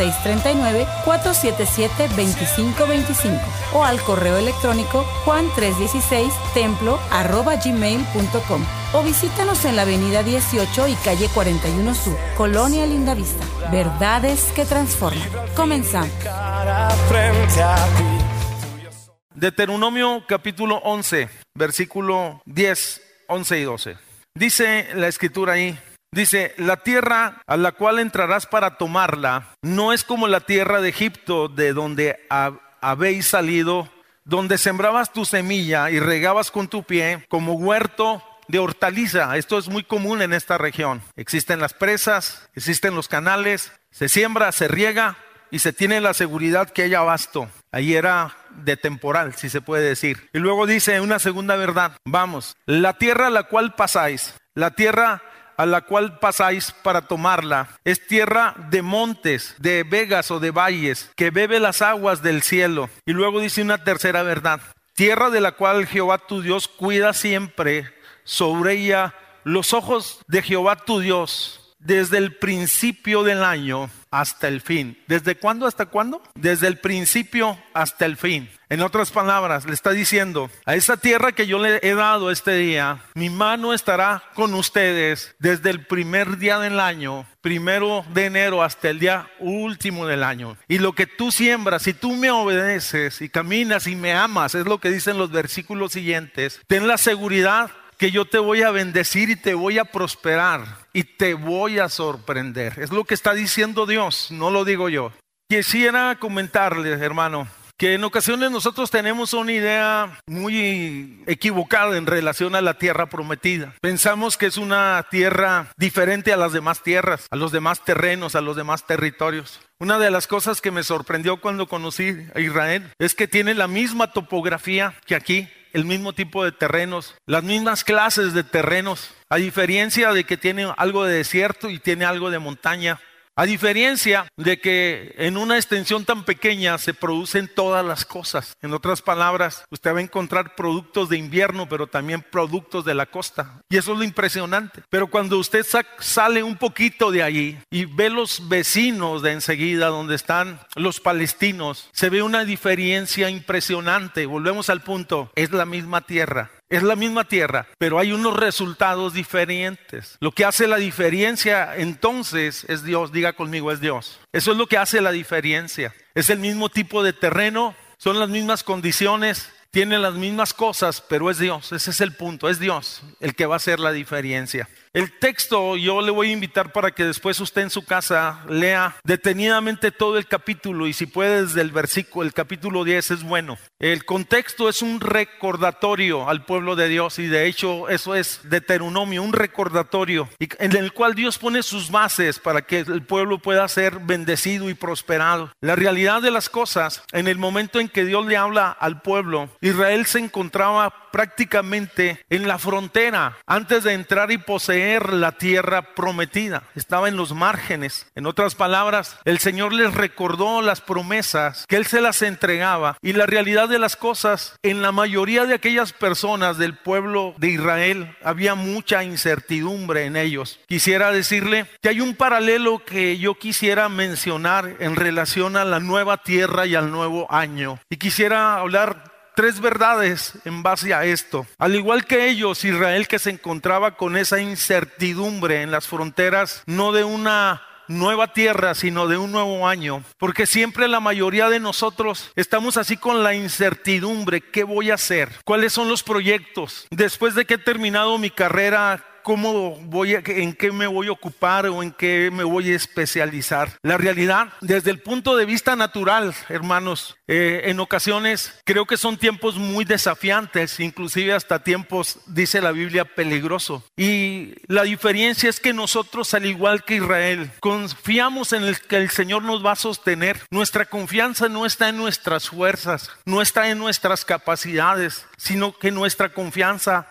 639-477-2525 o al correo electrónico juan316templo gmail.com o visítanos en la avenida 18 y calle 41 Sur, Colonia Lindavista. Verdades que transforman. Comenzamos. Deuteronomio capítulo 11, versículo 10, 11 y 12. Dice la escritura ahí, Dice, la tierra a la cual entrarás para tomarla no es como la tierra de Egipto de donde habéis salido, donde sembrabas tu semilla y regabas con tu pie como huerto de hortaliza. Esto es muy común en esta región. Existen las presas, existen los canales, se siembra, se riega y se tiene la seguridad que hay abasto. Ahí era de temporal, si se puede decir. Y luego dice una segunda verdad, vamos, la tierra a la cual pasáis, la tierra a la cual pasáis para tomarla. Es tierra de montes, de vegas o de valles, que bebe las aguas del cielo. Y luego dice una tercera verdad. Tierra de la cual Jehová tu Dios cuida siempre sobre ella los ojos de Jehová tu Dios desde el principio del año hasta el fin. ¿Desde cuándo hasta cuándo? Desde el principio hasta el fin. En otras palabras, le está diciendo, a esa tierra que yo le he dado este día, mi mano estará con ustedes desde el primer día del año, primero de enero hasta el día último del año. Y lo que tú siembras, si tú me obedeces y caminas y me amas, es lo que dicen los versículos siguientes, ten la seguridad que yo te voy a bendecir y te voy a prosperar y te voy a sorprender. Es lo que está diciendo Dios, no lo digo yo. Quisiera comentarles, hermano, que en ocasiones nosotros tenemos una idea muy equivocada en relación a la tierra prometida. Pensamos que es una tierra diferente a las demás tierras, a los demás terrenos, a los demás territorios. Una de las cosas que me sorprendió cuando conocí a Israel es que tiene la misma topografía que aquí el mismo tipo de terrenos, las mismas clases de terrenos, a diferencia de que tiene algo de desierto y tiene algo de montaña. A diferencia de que en una extensión tan pequeña se producen todas las cosas. En otras palabras, usted va a encontrar productos de invierno, pero también productos de la costa. Y eso es lo impresionante. Pero cuando usted sale un poquito de allí y ve los vecinos de enseguida, donde están los palestinos, se ve una diferencia impresionante. Volvemos al punto, es la misma tierra es la misma tierra, pero hay unos resultados diferentes. Lo que hace la diferencia entonces es Dios, diga conmigo, es Dios. Eso es lo que hace la diferencia. Es el mismo tipo de terreno, son las mismas condiciones, tiene las mismas cosas, pero es Dios. Ese es el punto, es Dios el que va a hacer la diferencia. El texto yo le voy a invitar para que después usted en su casa lea detenidamente todo el capítulo y si puede desde el versículo, el capítulo 10 es bueno. El contexto es un recordatorio al pueblo de Dios y de hecho eso es Deuteronomio, un recordatorio en el cual Dios pone sus bases para que el pueblo pueda ser bendecido y prosperado. La realidad de las cosas, en el momento en que Dios le habla al pueblo, Israel se encontraba prácticamente en la frontera antes de entrar y poseer la tierra prometida. Estaba en los márgenes. En otras palabras, el Señor les recordó las promesas que Él se las entregaba y la realidad de las cosas en la mayoría de aquellas personas del pueblo de Israel había mucha incertidumbre en ellos. Quisiera decirle que hay un paralelo que yo quisiera mencionar en relación a la nueva tierra y al nuevo año. Y quisiera hablar tres verdades en base a esto. Al igual que ellos, Israel que se encontraba con esa incertidumbre en las fronteras, no de una nueva tierra, sino de un nuevo año. Porque siempre la mayoría de nosotros estamos así con la incertidumbre, ¿qué voy a hacer? ¿Cuáles son los proyectos? Después de que he terminado mi carrera, cómo voy a, en qué me voy a ocupar o en qué me voy a especializar. La realidad, desde el punto de vista natural, hermanos, eh, en ocasiones creo que son tiempos muy desafiantes, inclusive hasta tiempos, dice la Biblia, peligroso. Y la diferencia es que nosotros, al igual que Israel, confiamos en el que el Señor nos va a sostener. Nuestra confianza no está en nuestras fuerzas, no está en nuestras capacidades, sino que nuestra confianza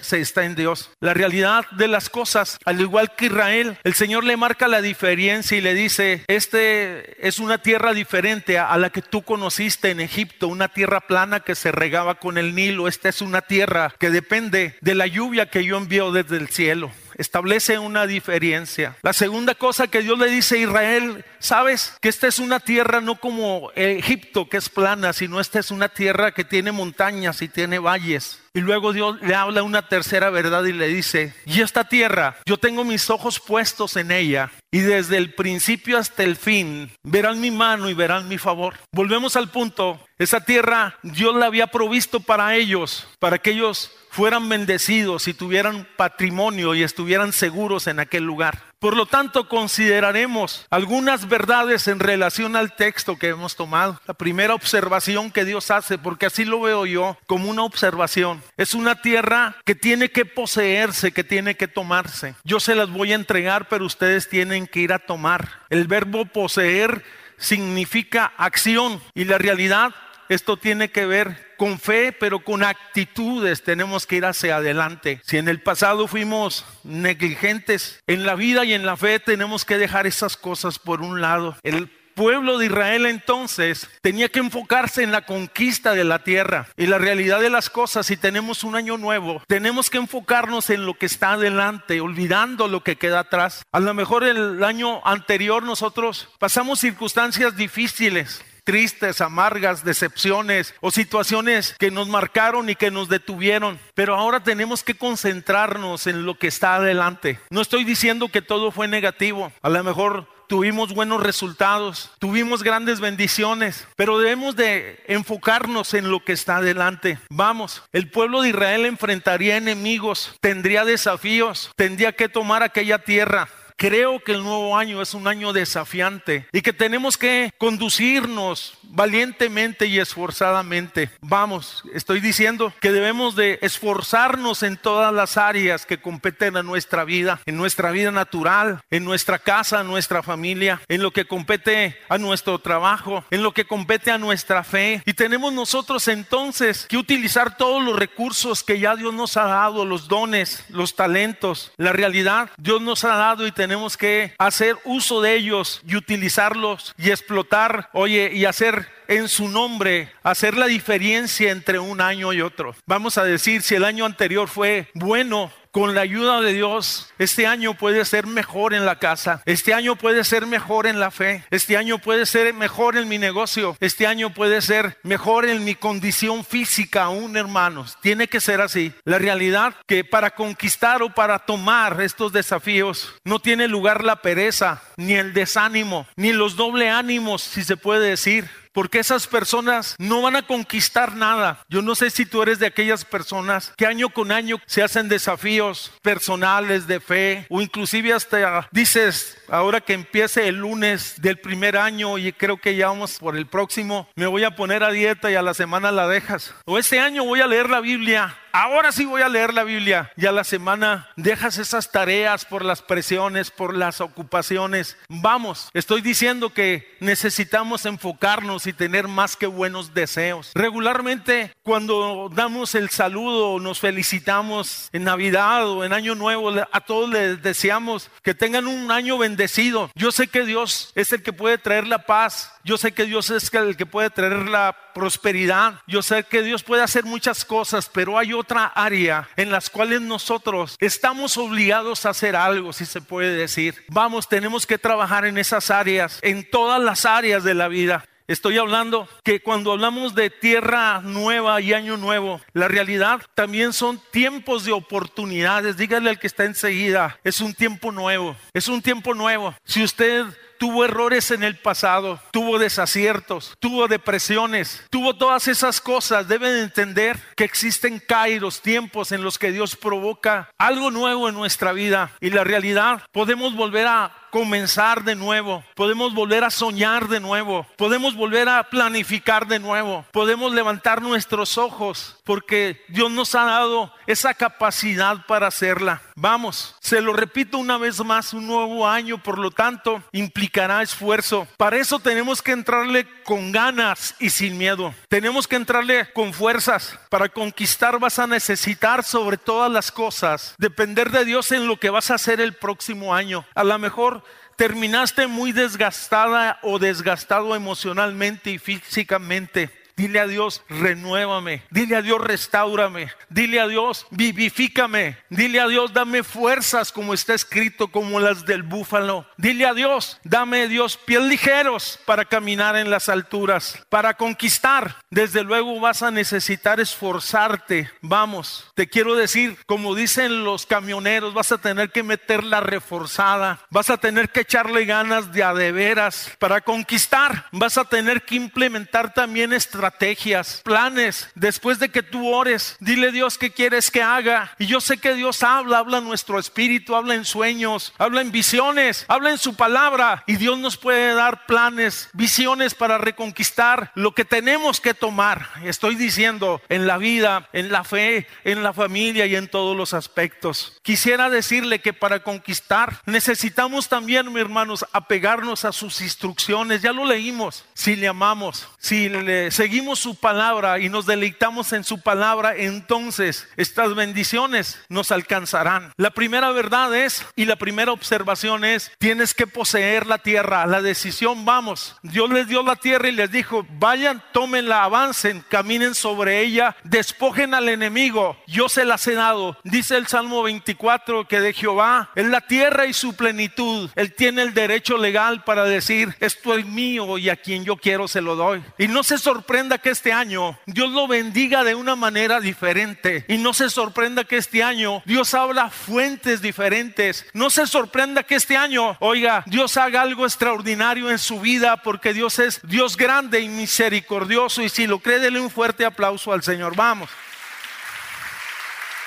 se está en Dios. La realidad de las cosas, al igual que Israel, el Señor le marca la diferencia y le dice, este es una tierra diferente a la que tú conociste en Egipto, una tierra plana que se regaba con el Nilo. Esta es una tierra que depende de la lluvia que yo envío desde el cielo establece una diferencia. La segunda cosa que Dios le dice a Israel, sabes que esta es una tierra no como Egipto que es plana, sino esta es una tierra que tiene montañas y tiene valles. Y luego Dios le habla una tercera verdad y le dice, y esta tierra, yo tengo mis ojos puestos en ella, y desde el principio hasta el fin verán mi mano y verán mi favor. Volvemos al punto, esa tierra Dios la había provisto para ellos, para que ellos fueran bendecidos y tuvieran patrimonio y estuvieran seguros en aquel lugar. Por lo tanto, consideraremos algunas verdades en relación al texto que hemos tomado. La primera observación que Dios hace, porque así lo veo yo, como una observación, es una tierra que tiene que poseerse, que tiene que tomarse. Yo se las voy a entregar, pero ustedes tienen que ir a tomar. El verbo poseer significa acción y la realidad esto tiene que ver con fe, pero con actitudes tenemos que ir hacia adelante. Si en el pasado fuimos negligentes en la vida y en la fe, tenemos que dejar esas cosas por un lado. El pueblo de Israel entonces tenía que enfocarse en la conquista de la tierra y la realidad de las cosas. Si tenemos un año nuevo, tenemos que enfocarnos en lo que está adelante, olvidando lo que queda atrás. A lo mejor el año anterior nosotros pasamos circunstancias difíciles, tristes, amargas, decepciones o situaciones que nos marcaron y que nos detuvieron. Pero ahora tenemos que concentrarnos en lo que está adelante. No estoy diciendo que todo fue negativo. A lo mejor tuvimos buenos resultados, tuvimos grandes bendiciones, pero debemos de enfocarnos en lo que está adelante. Vamos, el pueblo de Israel enfrentaría enemigos, tendría desafíos, tendría que tomar aquella tierra. Creo que el nuevo año es un año desafiante y que tenemos que conducirnos valientemente y esforzadamente. Vamos, estoy diciendo que debemos de esforzarnos en todas las áreas que competen a nuestra vida, en nuestra vida natural, en nuestra casa, en nuestra familia, en lo que compete a nuestro trabajo, en lo que compete a nuestra fe. Y tenemos nosotros entonces que utilizar todos los recursos que ya Dios nos ha dado, los dones, los talentos, la realidad. Dios nos ha dado y tenemos que hacer uso de ellos y utilizarlos y explotar, oye, y hacer en su nombre, hacer la diferencia entre un año y otro. Vamos a decir, si el año anterior fue bueno, con la ayuda de Dios, este año puede ser mejor en la casa, este año puede ser mejor en la fe, este año puede ser mejor en mi negocio, este año puede ser mejor en mi condición física aún, hermanos. Tiene que ser así. La realidad que para conquistar o para tomar estos desafíos no tiene lugar la pereza, ni el desánimo, ni los doble ánimos, si se puede decir porque esas personas no van a conquistar nada. Yo no sé si tú eres de aquellas personas que año con año se hacen desafíos personales de fe o inclusive hasta dices, ahora que empiece el lunes del primer año y creo que ya vamos por el próximo, me voy a poner a dieta y a la semana la dejas. O este año voy a leer la Biblia ahora sí voy a leer la Biblia. Y a la semana dejas esas tareas por las presiones, por las ocupaciones. Vamos, estoy diciendo que necesitamos enfocarnos y tener más que buenos deseos. Regularmente cuando damos el saludo, nos felicitamos en Navidad o en Año Nuevo, a todos les deseamos que tengan un año bendecido. Yo sé que Dios es el que puede traer la paz. Yo sé que Dios es el que puede traer la prosperidad. Yo sé que Dios puede hacer muchas cosas, pero hay otra área en las cuales nosotros estamos obligados a hacer algo, si se puede decir. Vamos, tenemos que trabajar en esas áreas, en todas las áreas de la vida. Estoy hablando que cuando hablamos de tierra nueva y año nuevo, la realidad también son tiempos de oportunidades. Dígale al que está enseguida, es un tiempo nuevo, es un tiempo nuevo. Si usted tuvo errores en el pasado, tuvo desaciertos, tuvo depresiones, tuvo todas esas cosas. Deben entender que existen kairos, tiempos en los que Dios provoca algo nuevo en nuestra vida y la realidad podemos volver a comenzar de nuevo, podemos volver a soñar de nuevo, podemos volver a planificar de nuevo, podemos levantar nuestros ojos porque Dios nos ha dado esa capacidad para hacerla. Vamos, se lo repito una vez más, un nuevo año, por lo tanto, implicará esfuerzo. Para eso tenemos que entrarle con ganas y sin miedo. Tenemos que entrarle con fuerzas. Para conquistar vas a necesitar sobre todas las cosas depender de Dios en lo que vas a hacer el próximo año. A lo mejor terminaste muy desgastada o desgastado emocionalmente y físicamente. Dile a Dios, renuévame. Dile a Dios, restaurame. Dile a Dios, vivifícame. Dile a Dios, dame fuerzas como está escrito, como las del búfalo. Dile a Dios, dame Dios pies ligeros para caminar en las alturas, para conquistar. Desde luego vas a necesitar esforzarte. Vamos, te quiero decir, como dicen los camioneros, vas a tener que meterla reforzada. Vas a tener que echarle ganas de a de veras para conquistar. Vas a tener que implementar también estrategias estrategias, planes. Después de que tú ores, dile Dios qué quieres que haga. Y yo sé que Dios habla, habla en nuestro espíritu, habla en sueños, habla en visiones, habla en su palabra. Y Dios nos puede dar planes, visiones para reconquistar lo que tenemos que tomar. Estoy diciendo en la vida, en la fe, en la familia y en todos los aspectos. Quisiera decirle que para conquistar necesitamos también, mis hermanos, apegarnos a sus instrucciones. Ya lo leímos. Si le amamos, si le seguimos su palabra y nos deleitamos en su palabra, entonces estas bendiciones nos alcanzarán. La primera verdad es, y la primera observación es, tienes que poseer la tierra. La decisión, vamos. Dios les dio la tierra y les dijo, vayan, tómenla, avancen, caminen sobre ella, despojen al enemigo. Yo se las he dado. Dice el Salmo 24 que de Jehová es la tierra y su plenitud. Él tiene el derecho legal para decir, esto es mío y a quien yo quiero se lo doy. Y no se sorprende que este año Dios lo bendiga de una manera diferente. Y no se sorprenda que este año Dios habla fuentes diferentes. No se sorprenda que este año, oiga, Dios haga algo extraordinario en su vida porque Dios es Dios grande y misericordioso. Y si lo cree, dele un fuerte aplauso al Señor. Vamos.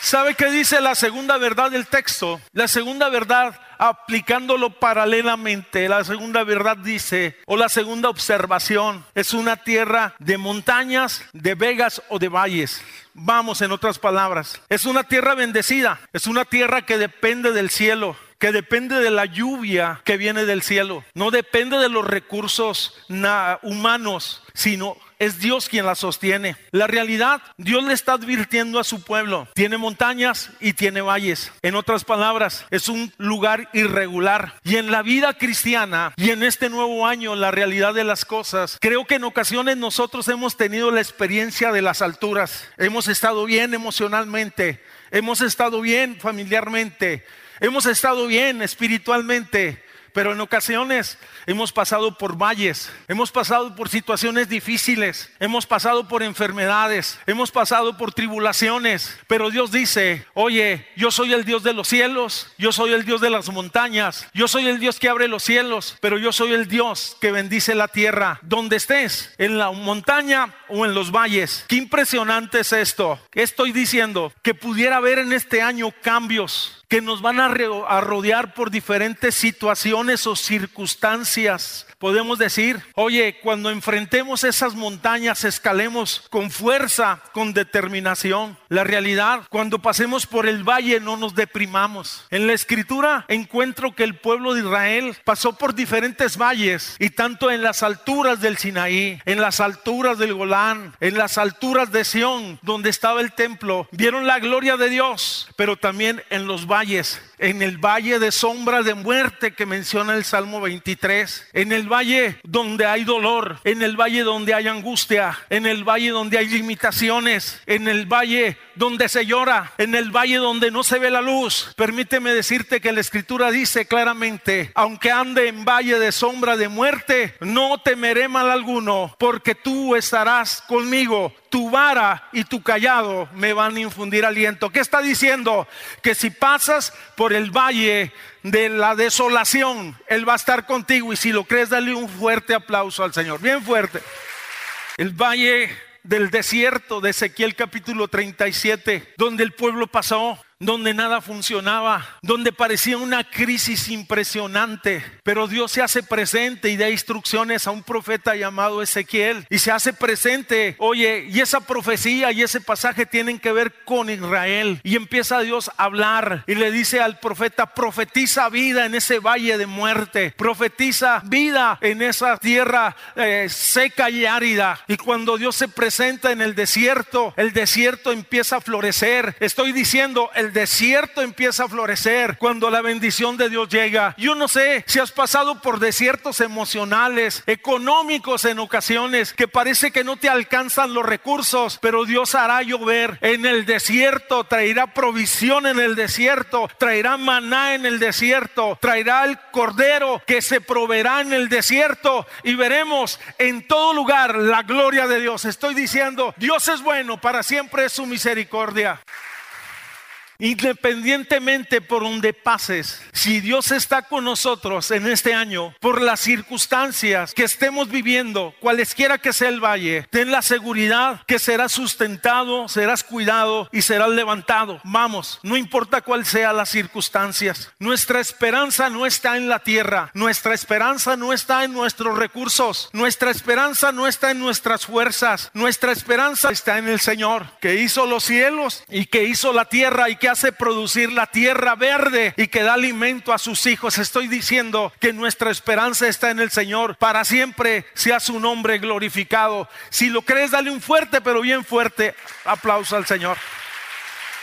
¿Sabe qué dice la segunda verdad del texto? La segunda verdad aplicándolo paralelamente, la segunda verdad dice, o la segunda observación, es una tierra de montañas, de vegas o de valles. Vamos, en otras palabras, es una tierra bendecida, es una tierra que depende del cielo que depende de la lluvia que viene del cielo, no depende de los recursos humanos, sino es Dios quien la sostiene. La realidad, Dios le está advirtiendo a su pueblo. Tiene montañas y tiene valles. En otras palabras, es un lugar irregular. Y en la vida cristiana y en este nuevo año, la realidad de las cosas, creo que en ocasiones nosotros hemos tenido la experiencia de las alturas. Hemos estado bien emocionalmente. Hemos estado bien familiarmente. Hemos estado bien espiritualmente pero en ocasiones hemos pasado por valles, hemos pasado por situaciones difíciles, hemos pasado por enfermedades, hemos pasado por tribulaciones, pero Dios dice, oye, yo soy el Dios de los cielos, yo soy el Dios de las montañas, yo soy el Dios que abre los cielos, pero yo soy el Dios que bendice la tierra, donde estés, en la montaña o en los valles. Qué impresionante es esto. Estoy diciendo que pudiera haber en este año cambios que nos van a, rodear por diferentes situaciones o circunstancias. Podemos decir, oye, cuando enfrentemos esas montañas, escalemos con fuerza, con determinación. La realidad, cuando pasemos por el valle, no nos deprimamos. En la escritura encuentro que el pueblo de Israel pasó por diferentes valles y tanto en las alturas del Sinaí, en las alturas del Golán, en las alturas de Sión, donde estaba el templo, vieron la gloria de Dios, pero también en los valles en el valle de sombra de muerte que menciona el Salmo 23, en el valle donde hay dolor, en el valle donde hay angustia, en el valle donde hay limitaciones, en el valle donde se llora, en el valle donde no se ve la luz. Permíteme decirte que la escritura dice claramente, aunque ande en valle de sombra de muerte, no temeré mal alguno, porque tú estarás conmigo tu vara y tu callado me van a infundir aliento. ¿Qué está diciendo? Que si pasas por el valle de la desolación, Él va a estar contigo y si lo crees, dale un fuerte aplauso al Señor, bien fuerte. El valle del desierto de Ezequiel capítulo 37, donde el pueblo pasó donde nada funcionaba, donde parecía una crisis impresionante, pero Dios se hace presente y da instrucciones a un profeta llamado Ezequiel y se hace presente, oye, y esa profecía y ese pasaje tienen que ver con Israel y empieza Dios a hablar y le dice al profeta, profetiza vida en ese valle de muerte, profetiza vida en esa tierra eh, seca y árida y cuando Dios se presenta en el desierto, el desierto empieza a florecer, estoy diciendo, el desierto empieza a florecer cuando la bendición de Dios llega. Yo no sé si has pasado por desiertos emocionales, económicos en ocasiones, que parece que no te alcanzan los recursos, pero Dios hará llover en el desierto, traerá provisión en el desierto, traerá maná en el desierto, traerá el cordero que se proveerá en el desierto y veremos en todo lugar la gloria de Dios. Estoy diciendo, Dios es bueno, para siempre es su misericordia. Independientemente por donde pases, si Dios está con nosotros en este año, por las circunstancias que estemos viviendo, cualesquiera que sea el valle, ten la seguridad que serás sustentado, serás cuidado y serás levantado. Vamos, no importa cuál sea las circunstancias. Nuestra esperanza no está en la tierra, nuestra esperanza no está en nuestros recursos, nuestra esperanza no está en nuestras fuerzas, nuestra esperanza está en el Señor, que hizo los cielos y que hizo la tierra y que hace producir la tierra verde y que da alimento a sus hijos. Estoy diciendo que nuestra esperanza está en el Señor. Para siempre sea su nombre glorificado. Si lo crees, dale un fuerte, pero bien fuerte aplauso al Señor.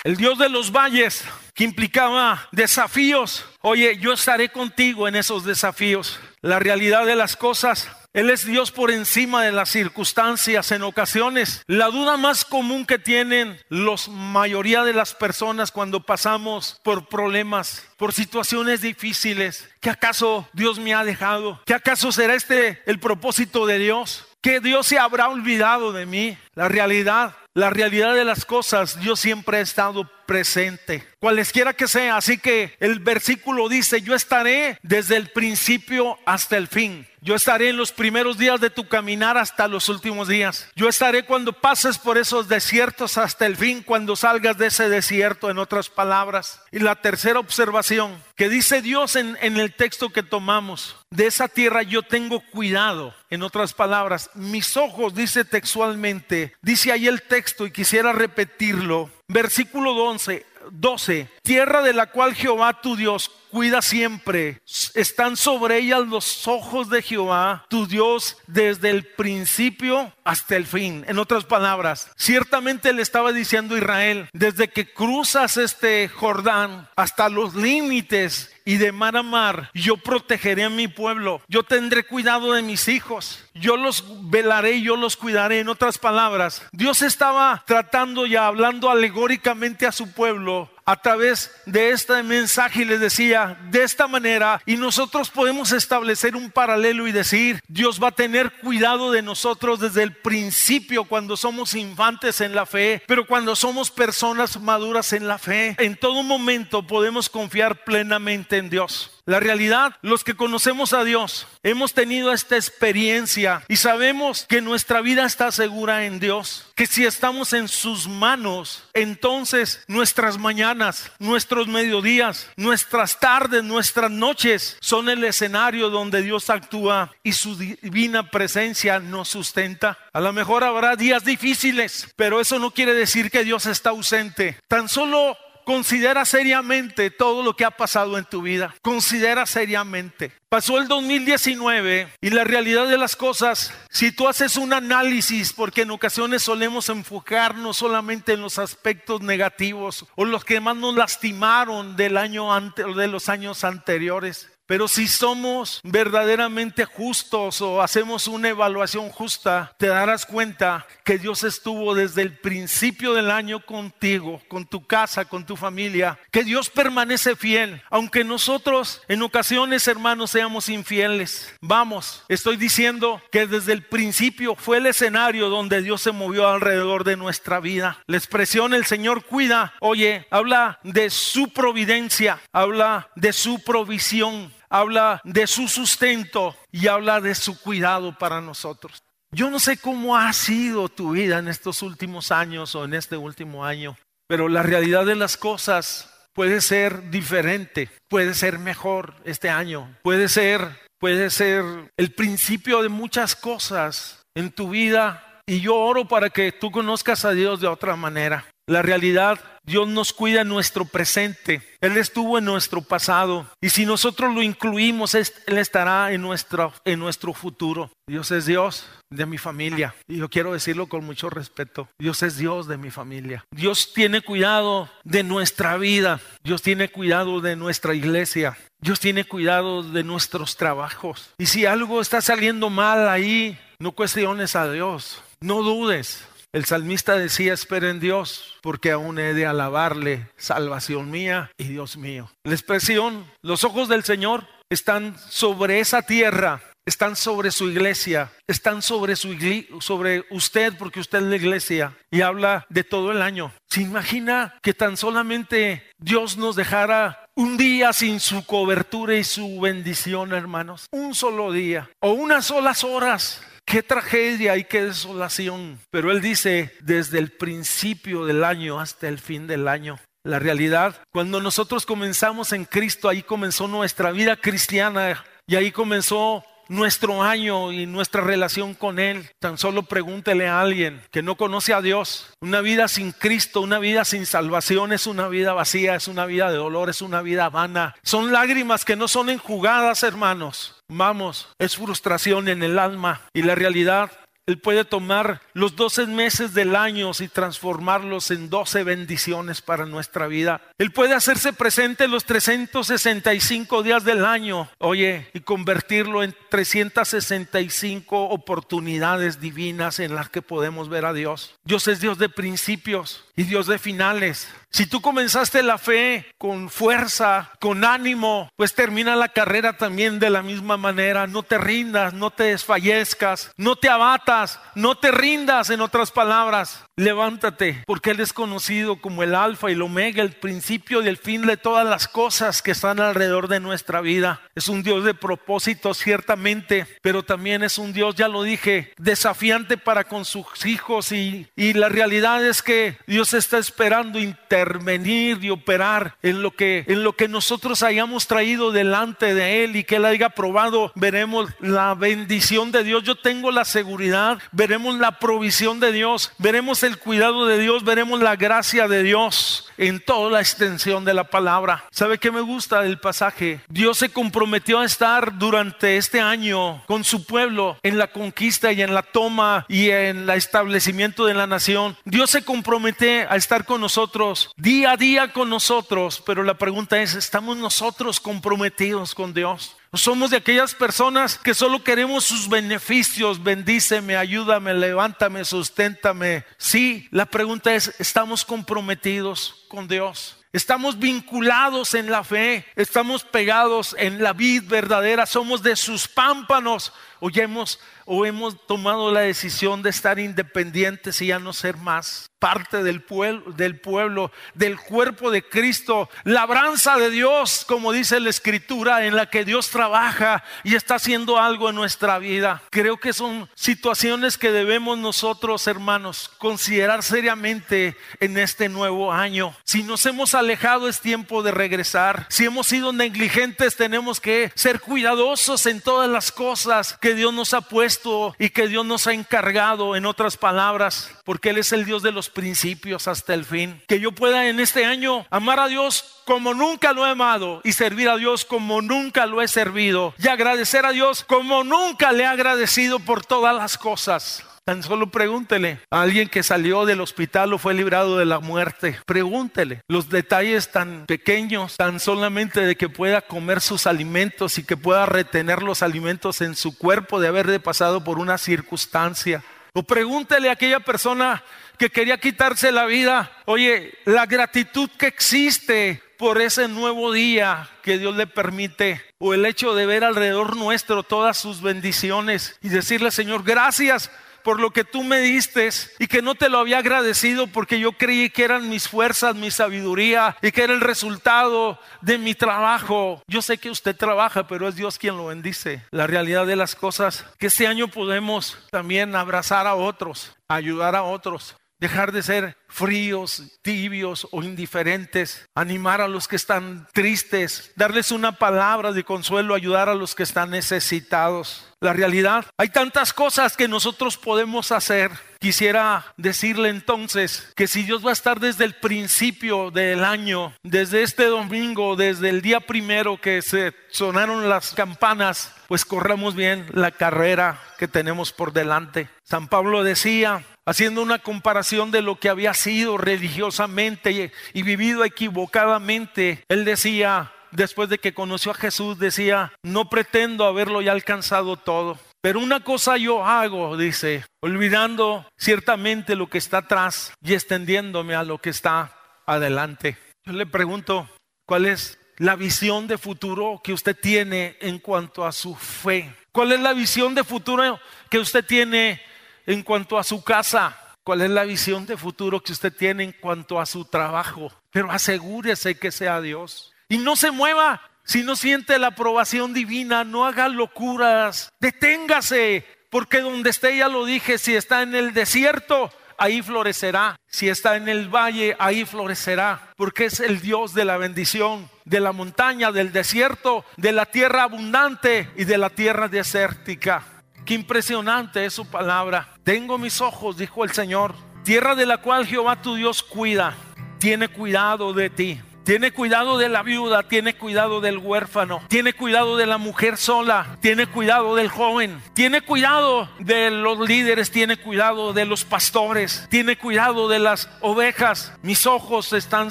El Dios de los valles, que implicaba desafíos. Oye, yo estaré contigo en esos desafíos. La realidad de las cosas él es Dios por encima de las circunstancias en ocasiones. La duda más común que tienen la mayoría de las personas cuando pasamos por problemas, por situaciones difíciles, ¿que acaso Dios me ha dejado? ¿Que acaso será este el propósito de Dios? ¿Que Dios se habrá olvidado de mí? La realidad, la realidad de las cosas, Dios siempre ha estado presente, cualesquiera que sea. Así que el versículo dice, yo estaré desde el principio hasta el fin. Yo estaré en los primeros días de tu caminar hasta los últimos días. Yo estaré cuando pases por esos desiertos hasta el fin, cuando salgas de ese desierto, en otras palabras. Y la tercera observación que dice Dios en, el texto que tomamos, de esa tierra yo tengo cuidado. En otras palabras, mis ojos, dice textualmente, dice ahí el texto y quisiera repetirlo. Versículo 11, 12, tierra de la cual Jehová tu Dios cuida siempre. Están sobre ella los ojos de Jehová, tu Dios, desde el principio hasta el fin. En otras palabras, ciertamente le estaba diciendo Israel, desde que cruzas este Jordán hasta los límites y de mar a mar, yo protegeré a mi pueblo, yo tendré cuidado de mis hijos, yo los velaré, yo los cuidaré. En otras palabras, Dios estaba tratando ya hablando alegóricamente a su pueblo a través de este mensaje y les decía, de esta manera, y nosotros podemos establecer un paralelo y decir, Dios va a tener cuidado de nosotros desde el principio cuando somos infantes en la fe, pero cuando somos personas maduras en la fe, en todo momento podemos confiar plenamente en Dios. La realidad, los que conocemos a Dios, hemos tenido esta experiencia y sabemos que nuestra vida está segura en Dios, que si estamos en sus manos, entonces nuestras mañanas, nuestros mediodías, nuestras tardes, nuestras noches son el escenario donde Dios actúa y su divina presencia nos sustenta. A lo mejor habrá días difíciles, pero eso no quiere decir que Dios está ausente. Tan solo Considera seriamente todo lo que ha pasado en tu vida. Considera seriamente. Pasó el 2019 y la realidad de las cosas, si tú haces un análisis, porque en ocasiones solemos enfocarnos solamente en los aspectos negativos o los que más nos lastimaron del año antes de los años anteriores, pero si somos verdaderamente justos o hacemos una evaluación justa, te darás cuenta que Dios estuvo desde el principio del año contigo, con tu casa, con tu familia, que Dios permanece fiel, aunque nosotros en ocasiones, hermanos, seamos infieles. Vamos, estoy diciendo que desde el principio fue el escenario donde Dios se movió alrededor de nuestra vida. La expresión el Señor cuida, oye, habla de su providencia, habla de su provisión habla de su sustento y habla de su cuidado para nosotros. Yo no sé cómo ha sido tu vida en estos últimos años o en este último año, pero la realidad de las cosas puede ser diferente, puede ser mejor este año, puede ser, puede ser el principio de muchas cosas en tu vida. Y yo oro para que tú conozcas a Dios de otra manera. La realidad, Dios nos cuida en nuestro presente. Él estuvo en nuestro pasado. Y si nosotros lo incluimos, Él estará en nuestro, en nuestro futuro. Dios es Dios de mi familia. Y yo quiero decirlo con mucho respeto. Dios es Dios de mi familia. Dios tiene cuidado de nuestra vida. Dios tiene cuidado de nuestra iglesia. Dios tiene cuidado de nuestros trabajos. Y si algo está saliendo mal ahí, no cuestiones a Dios. No dudes. El salmista decía, espera en Dios, porque aún he de alabarle, salvación mía y Dios mío. La expresión, los ojos del Señor están sobre esa tierra, están sobre su iglesia, están sobre, su sobre usted, porque usted es la iglesia, y habla de todo el año. ¿Se imagina que tan solamente Dios nos dejara un día sin su cobertura y su bendición, hermanos? Un solo día, o unas solas horas Qué tragedia y qué desolación. Pero él dice, desde el principio del año hasta el fin del año. La realidad, cuando nosotros comenzamos en Cristo, ahí comenzó nuestra vida cristiana y ahí comenzó nuestro año y nuestra relación con Él. Tan solo pregúntele a alguien que no conoce a Dios. Una vida sin Cristo, una vida sin salvación es una vida vacía, es una vida de dolor, es una vida vana. Son lágrimas que no son enjugadas, hermanos. Vamos, es frustración en el alma y la realidad él puede tomar los 12 meses del año y transformarlos en 12 bendiciones para nuestra vida. Él puede hacerse presente los 365 días del año, oye, y convertirlo en 365 oportunidades divinas en las que podemos ver a Dios. Dios es Dios de principios y Dios de finales. Si tú comenzaste la fe con fuerza, con ánimo, pues termina la carrera también de la misma manera. No te rindas, no te desfallezcas, no te abatas, no te rindas en otras palabras. Levántate, porque Él es conocido como el alfa y el omega, el principio y el fin de todas las cosas que están alrededor de nuestra vida. Es un Dios de propósito, ciertamente, pero también es un Dios, ya lo dije, desafiante para con sus hijos y, y la realidad es que Dios está esperando intervenir y operar en lo que en lo que nosotros hayamos traído delante de él y que él haya probado, veremos la bendición de Dios. Yo tengo la seguridad, veremos la provisión de Dios, veremos el cuidado de Dios, veremos la gracia de Dios en toda la extensión de la palabra. ¿Sabe qué me gusta del pasaje? Dios se comprometió a estar durante este año con su pueblo en la conquista y en la toma y en el establecimiento de la nación. Dios se compromete a estar con nosotros día a día con nosotros, pero la pregunta es, ¿estamos nosotros comprometidos con Dios? Somos de aquellas personas que solo queremos sus beneficios. Bendíceme, ayúdame, levántame, susténtame. Sí, la pregunta es, ¿estamos comprometidos con Dios? Estamos vinculados en la fe, estamos pegados en la vid verdadera, somos de sus pámpanos. O hemos, o hemos tomado la decisión de estar independientes y ya no ser más parte del pueblo, del pueblo, del cuerpo de Cristo, labranza de Dios, como dice la escritura, en la que Dios trabaja y está haciendo algo en nuestra vida. Creo que son situaciones que debemos nosotros, hermanos, considerar seriamente en este nuevo año. Si nos hemos alejado es tiempo de regresar. Si hemos sido negligentes tenemos que ser cuidadosos en todas las cosas que Dios nos ha puesto y que Dios nos ha encargado, en otras palabras, porque Él es el Dios de los principios hasta el fin. Que yo pueda en este año amar a Dios como nunca lo he amado y servir a Dios como nunca lo he servido y agradecer a Dios como nunca le he agradecido por todas las cosas. Tan solo pregúntele a alguien que salió del hospital o fue librado de la muerte. Pregúntele los detalles tan pequeños, tan solamente de que pueda comer sus alimentos y que pueda retener los alimentos en su cuerpo de haber pasado por una circunstancia. O pregúntele a aquella persona que quería quitarse la vida, oye, la gratitud que existe por ese nuevo día que Dios le permite, o el hecho de ver alrededor nuestro todas sus bendiciones y decirle, Señor, gracias por lo que tú me diste y que no te lo había agradecido porque yo creí que eran mis fuerzas, mi sabiduría y que era el resultado de mi trabajo. Yo sé que usted trabaja, pero es Dios quien lo bendice. La realidad de las cosas, que este año podemos también abrazar a otros, ayudar a otros. Dejar de ser fríos, tibios o indiferentes, animar a los que están tristes, darles una palabra de consuelo, ayudar a los que están necesitados. La realidad, hay tantas cosas que nosotros podemos hacer. Quisiera decirle entonces que si Dios va a estar desde el principio del año, desde este domingo, desde el día primero que se sonaron las campanas, pues corramos bien la carrera que tenemos por delante. San Pablo decía, haciendo una comparación de lo que había sido religiosamente y, vivido equivocadamente, él decía, después de que conoció a Jesús, decía, no pretendo haberlo ya alcanzado todo. Pero una cosa yo hago, dice, olvidando ciertamente lo que está atrás y extendiéndome a lo que está adelante. Yo le pregunto, ¿cuál es la visión de futuro que usted tiene en cuanto a su fe? ¿Cuál es la visión de futuro que usted tiene en cuanto a su casa? ¿Cuál es la visión de futuro que usted tiene en cuanto a su trabajo? Pero asegúrese que sea Dios. Y no se mueva si no siente la aprobación divina, no haga locuras, deténgase, porque donde esté, ya lo dije, si está en el desierto, ahí florecerá. Si está en el valle, ahí florecerá, porque es el Dios de la bendición, de la montaña, del desierto, de la tierra abundante y de la tierra desértica. Qué impresionante es su palabra. Tengo mis ojos, dijo el Señor, tierra de la cual Jehová tu Dios cuida, tiene cuidado de ti. Tiene cuidado de la viuda, tiene cuidado del huérfano, tiene cuidado de la mujer sola, tiene cuidado del joven, tiene cuidado de los líderes, tiene cuidado de los pastores, tiene cuidado de las ovejas. Mis ojos están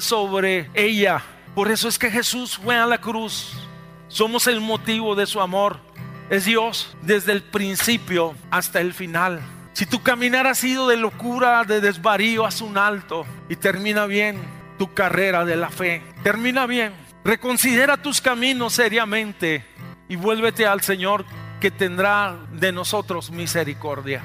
sobre ella. Por eso es que Jesús fue a la cruz. Somos el motivo de su amor. Es Dios desde el principio hasta el final. Si tu caminar ha sido de locura, de desvarío, haz un alto y termina bien tu carrera de la fe. Termina bien. Reconsidera tus caminos seriamente y vuélvete al Señor que tendrá de nosotros misericordia.